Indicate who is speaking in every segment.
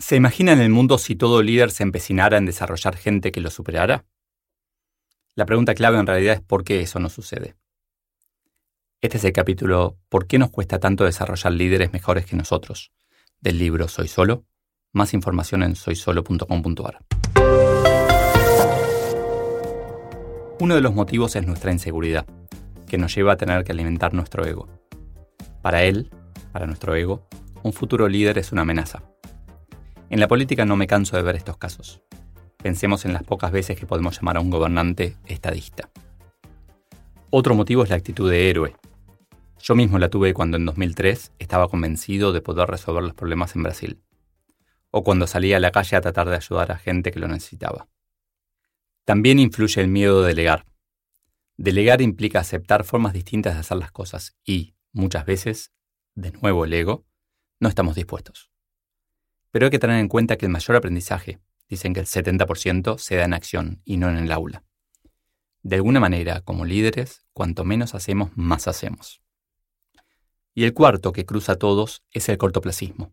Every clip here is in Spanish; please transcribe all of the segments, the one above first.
Speaker 1: ¿Se imagina en el mundo si todo líder se empecinara en desarrollar gente que lo superara? La pregunta clave en realidad es por qué eso no sucede. Este es el capítulo ¿Por qué nos cuesta tanto desarrollar líderes mejores que nosotros? del libro Soy Solo. Más información en soysolo.com.ar. Uno de los motivos es nuestra inseguridad, que nos lleva a tener que alimentar nuestro ego. Para él, para nuestro ego, un futuro líder es una amenaza. En la política no me canso de ver estos casos. Pensemos en las pocas veces que podemos llamar a un gobernante estadista. Otro motivo es la actitud de héroe, yo mismo la tuve cuando en 2003 estaba convencido de poder resolver los problemas en Brasil, o cuando salía a la calle a tratar de ayudar a gente que lo necesitaba. También influye el miedo de delegar. Delegar implica aceptar formas distintas de hacer las cosas y, muchas veces, de nuevo el ego, no estamos dispuestos. Pero hay que tener en cuenta que el mayor aprendizaje, dicen que el 70%, se da en acción y no en el aula. De alguna manera, como líderes, cuanto menos hacemos, más hacemos. Y el cuarto, que cruza a todos, es el cortoplacismo.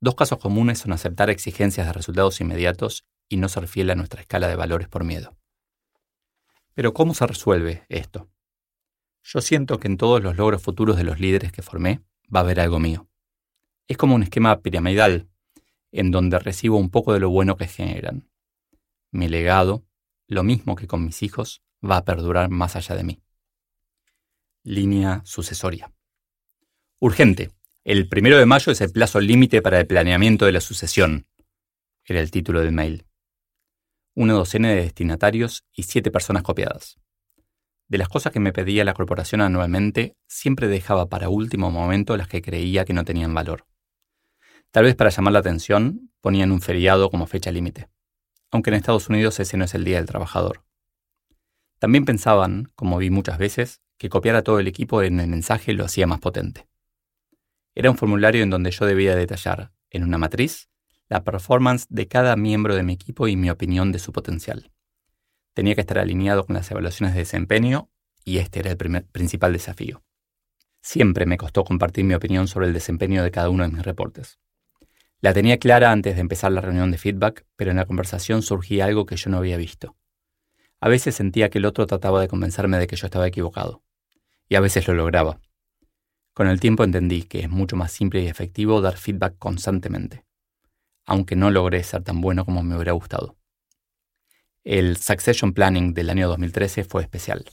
Speaker 1: Dos casos comunes son aceptar exigencias de resultados inmediatos y no ser fiel a nuestra escala de valores por miedo. Pero ¿cómo se resuelve esto? Yo siento que en todos los logros futuros de los líderes que formé va a haber algo mío. Es como un esquema piramidal, en donde recibo un poco de lo bueno que generan. Mi legado, lo mismo que con mis hijos, va a perdurar más allá de mí. Línea sucesoria. Urgente. El primero de mayo es el plazo límite para el planeamiento de la sucesión. Era el título del mail. Una docena de destinatarios y siete personas copiadas. De las cosas que me pedía la corporación anualmente, siempre dejaba para último momento las que creía que no tenían valor. Tal vez para llamar la atención, ponían un feriado como fecha límite, aunque en Estados Unidos ese no es el Día del Trabajador. También pensaban, como vi muchas veces, que copiar a todo el equipo en el mensaje lo hacía más potente. Era un formulario en donde yo debía detallar, en una matriz, la performance de cada miembro de mi equipo y mi opinión de su potencial. Tenía que estar alineado con las evaluaciones de desempeño y este era el principal desafío. Siempre me costó compartir mi opinión sobre el desempeño de cada uno de mis reportes. La tenía clara antes de empezar la reunión de feedback, pero en la conversación surgía algo que yo no había visto. A veces sentía que el otro trataba de convencerme de que yo estaba equivocado, y a veces lo lograba. Con el tiempo entendí que es mucho más simple y efectivo dar feedback constantemente, aunque no logré ser tan bueno como me hubiera gustado. El Succession Planning del año 2013 fue especial.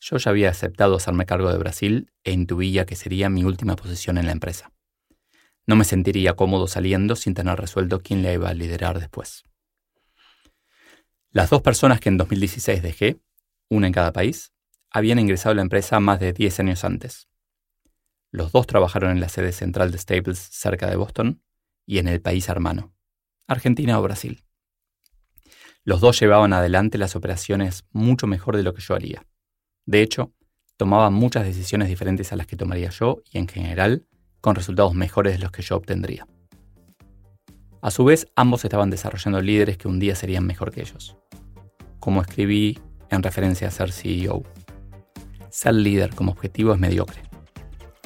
Speaker 1: Yo ya había aceptado hacerme cargo de Brasil e intuía que sería mi última posición en la empresa. No me sentiría cómodo saliendo sin tener resuelto quién la iba a liderar después. Las dos personas que en 2016 dejé, una en cada país, habían ingresado a la empresa más de 10 años antes. Los dos trabajaron en la sede central de Staples cerca de Boston y en el país hermano, Argentina o Brasil. Los dos llevaban adelante las operaciones mucho mejor de lo que yo haría. De hecho, tomaban muchas decisiones diferentes a las que tomaría yo y en general con resultados mejores de los que yo obtendría. A su vez, ambos estaban desarrollando líderes que un día serían mejor que ellos. Como escribí en referencia a ser CEO, ser líder como objetivo es mediocre.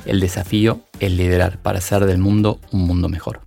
Speaker 1: El desafío es liderar para hacer del mundo un mundo mejor.